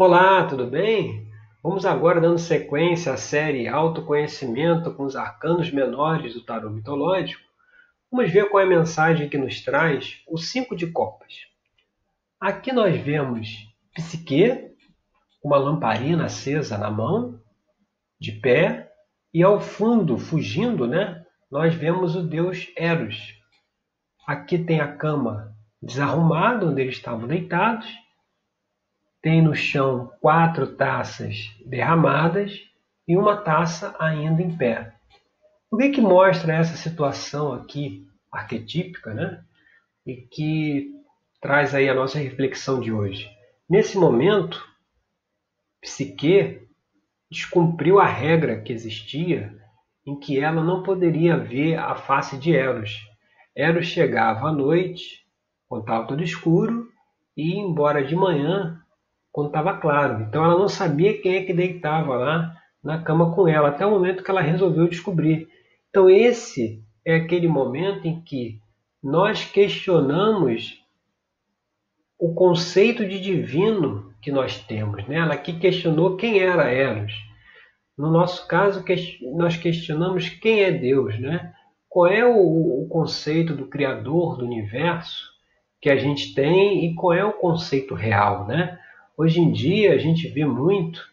Olá, tudo bem? Vamos agora dando sequência à série Autoconhecimento com os arcanos menores do tarô mitológico. Vamos ver qual é a mensagem que nos traz o cinco de copas. Aqui nós vemos Psique, uma lamparina acesa na mão, de pé, e ao fundo, fugindo, né, nós vemos o deus Eros. Aqui tem a cama desarrumada, onde eles estavam deitados, tem no chão quatro taças derramadas e uma taça ainda em pé. O que, que mostra essa situação aqui arquetípica, né? E que traz aí a nossa reflexão de hoje. Nesse momento, Psique descumpriu a regra que existia em que ela não poderia ver a face de Eros. Eros chegava à noite, estava tudo escuro, e embora de manhã quando estava claro. Então ela não sabia quem é que deitava lá na cama com ela, até o momento que ela resolveu descobrir. Então esse é aquele momento em que nós questionamos o conceito de divino que nós temos. Né? Ela aqui questionou quem era Eros. No nosso caso, nós questionamos quem é Deus. Né? Qual é o, conceito do Criador do universo que a gente tem e qual é o conceito real. Né? Hoje em dia a gente vê muito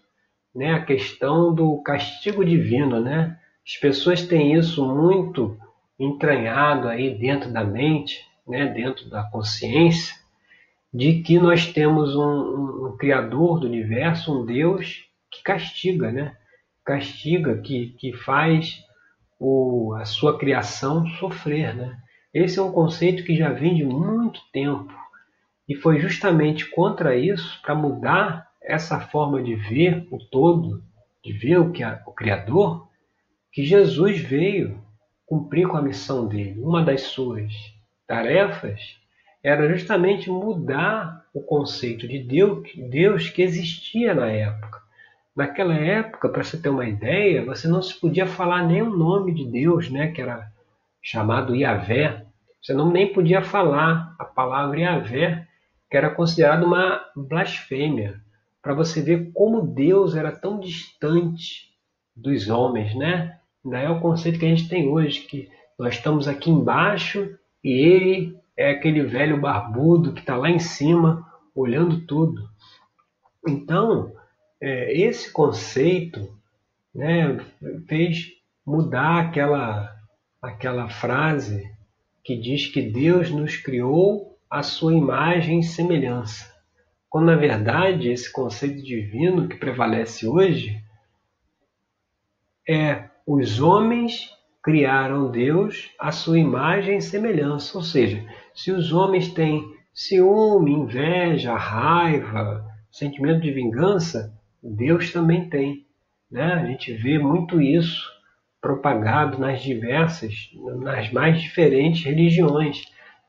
né, a questão do castigo divino, né? As pessoas têm isso muito entranhado aí dentro da mente, né, dentro da consciência, de que nós temos um, um, um criador do universo, um Deus que castiga, né? Castiga, que, que faz o, a sua criação sofrer, né? Esse é um conceito que já vem de muito tempo e foi justamente contra isso, para mudar essa forma de ver o todo, de ver o, que o Criador, que Jesus veio cumprir com a missão dele. Uma das suas tarefas era justamente mudar o conceito de Deus, Deus que existia na época. Naquela época, para você ter uma ideia, você não se podia falar nem o nome de Deus, né, que era chamado Yahvé. Você não nem podia falar a palavra Yahvé, que era considerado uma blasfêmia, para você ver como Deus era tão distante dos homens, né? Daí é o conceito que a gente tem hoje, que nós estamos aqui embaixo e ele é aquele velho barbudo que está lá em cima olhando tudo. Então, é, esse conceito né, fez mudar aquela, aquela frase que diz que Deus nos criou a sua imagem e semelhança. Quando na verdade esse conceito divino que prevalece hoje é os homens criaram Deus à sua imagem e semelhança. Ou seja, se os homens têm ciúme, inveja, raiva, sentimento de vingança, Deus também tem. Né? A gente vê muito isso propagado nas diversas, nas mais diferentes religiões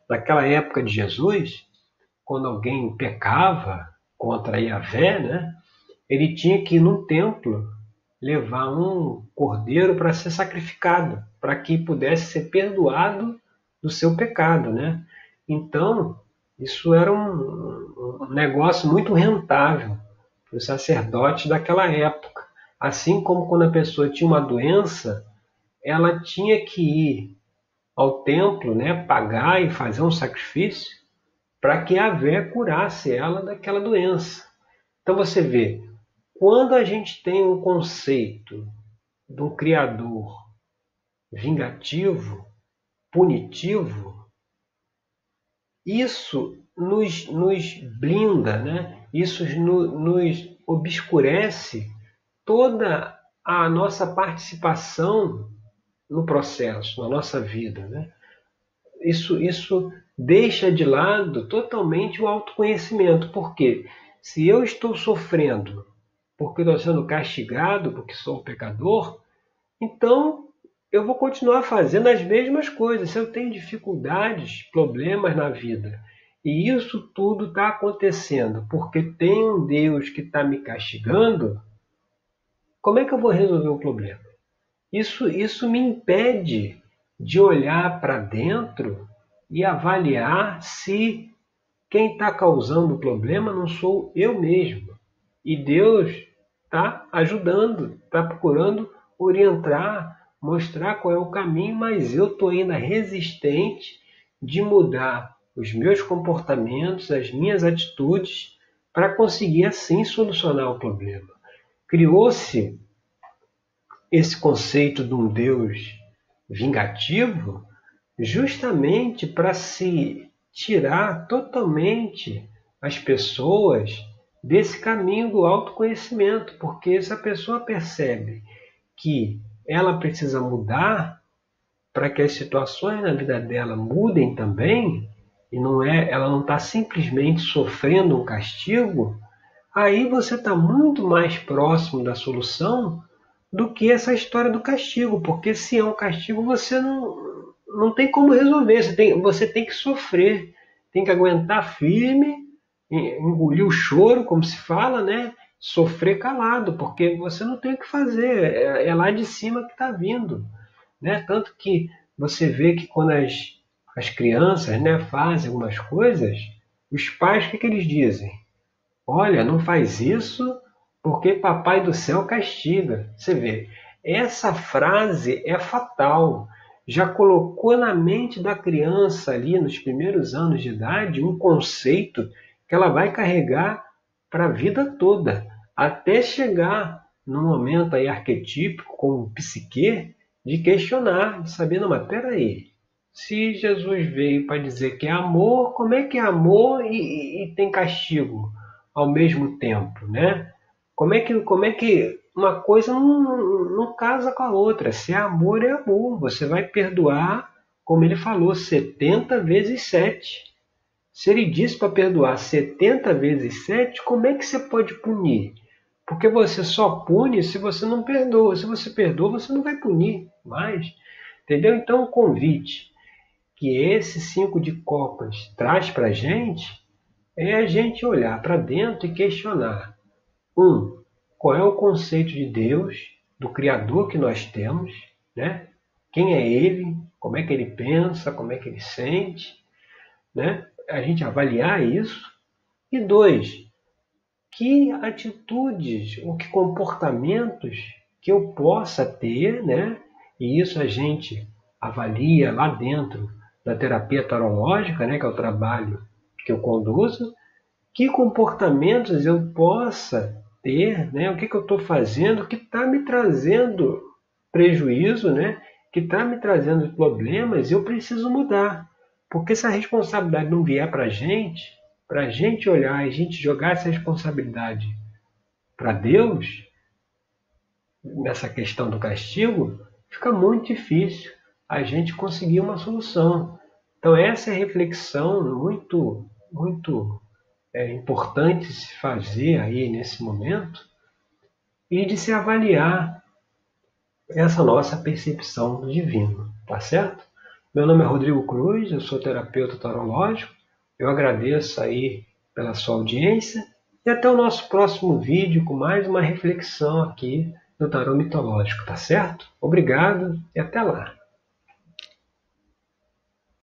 naquela época de Jesus, quando alguém pecava contra Yahvé, né, ele tinha que ir no templo levar um cordeiro para ser sacrificado, para que pudesse ser perdoado do seu pecado. Né? Então, isso era um, um negócio muito rentável para os sacerdotes daquela época. Assim como quando a pessoa tinha uma doença, ela tinha que ir ao templo, né, pagar e fazer um sacrifício para que a Vé curasse ela daquela doença. Então você vê, quando a gente tem um conceito um Criador vingativo, punitivo, isso nos, nos blinda, né? isso no, nos obscurece toda a nossa participação no processo, na nossa vida. Né? Isso, isso deixa de lado totalmente o autoconhecimento. Porque se eu estou sofrendo porque estou sendo castigado, porque sou um pecador, então eu vou continuar fazendo as mesmas coisas. Se eu tenho dificuldades, problemas na vida, e isso tudo está acontecendo porque tem um Deus que está me castigando, como é que eu vou resolver o problema? Isso, isso me impede de olhar para dentro e avaliar se quem está causando o problema não sou eu mesmo. E Deus está ajudando, está procurando orientar, mostrar qual é o caminho, mas eu estou ainda resistente de mudar os meus comportamentos, as minhas atitudes, para conseguir assim solucionar o problema. Criou-se esse conceito de um Deus vingativo justamente para se tirar totalmente as pessoas desse caminho do autoconhecimento, porque se a pessoa percebe que ela precisa mudar para que as situações na vida dela mudem também, e não é, ela não está simplesmente sofrendo um castigo, aí você está muito mais próximo da solução do que essa história do castigo, porque se é um castigo você não, não tem como resolver, você tem, você tem que sofrer, tem que aguentar firme, engolir o choro, como se fala, né? Sofrer calado, porque você não tem o que fazer, é, é lá de cima que está vindo. Né? Tanto que você vê que quando as, as crianças né, fazem algumas coisas, os pais, o que, que eles dizem? Olha, não faz isso porque papai do céu castiga. Você vê, essa frase é fatal. Já colocou na mente da criança ali nos primeiros anos de idade um conceito que ela vai carregar para a vida toda, até chegar no momento aí arquetípico como psique de questionar, de saber, não, mas peraí, se Jesus veio para dizer que é amor, como é que é amor e, e, e, tem castigo ao mesmo tempo, né? Como é que, como é que uma coisa não, não casa com a outra? Se é amor, é amor. Você vai perdoar, como ele falou, 70 vezes 7. Se ele disse para perdoar 70 vezes 7, como é que você pode punir? Porque você só pune se você não perdoa. Se você perdoa, você não vai punir mais. Entendeu? Então, o convite que esse cinco de copas traz para a gente é a gente olhar para dentro e questionar. Um, qual é o conceito de Deus, do Criador que nós temos, né? Quem é Ele, como é que Ele pensa, como é que Ele sente, né? A gente avaliar isso. E dois, que atitudes ou que comportamentos que eu possa ter, né? E isso a gente avalia lá dentro da terapia tarológica, né, que é o trabalho que eu conduzo, que comportamentos eu possa ter, né? O que, que eu estou fazendo que está me trazendo prejuízo, né? Que está me trazendo problemas, eu preciso mudar. Porque se a responsabilidade não vier para a gente, para a gente olhar e a gente jogar essa responsabilidade para Deus, nessa questão do castigo, fica muito difícil a gente conseguir uma solução. Então essa é a reflexão muito, muito é, importante se fazer aí nesse momento e de se avaliar essa nossa percepção do divino, tá certo? Meu nome é Rodrigo Cruz, eu sou terapeuta tarológico eu agradeço aí pela sua audiência e até o nosso próximo vídeo com mais uma reflexão aqui no tarô mitológico, tá certo? Obrigado e até lá!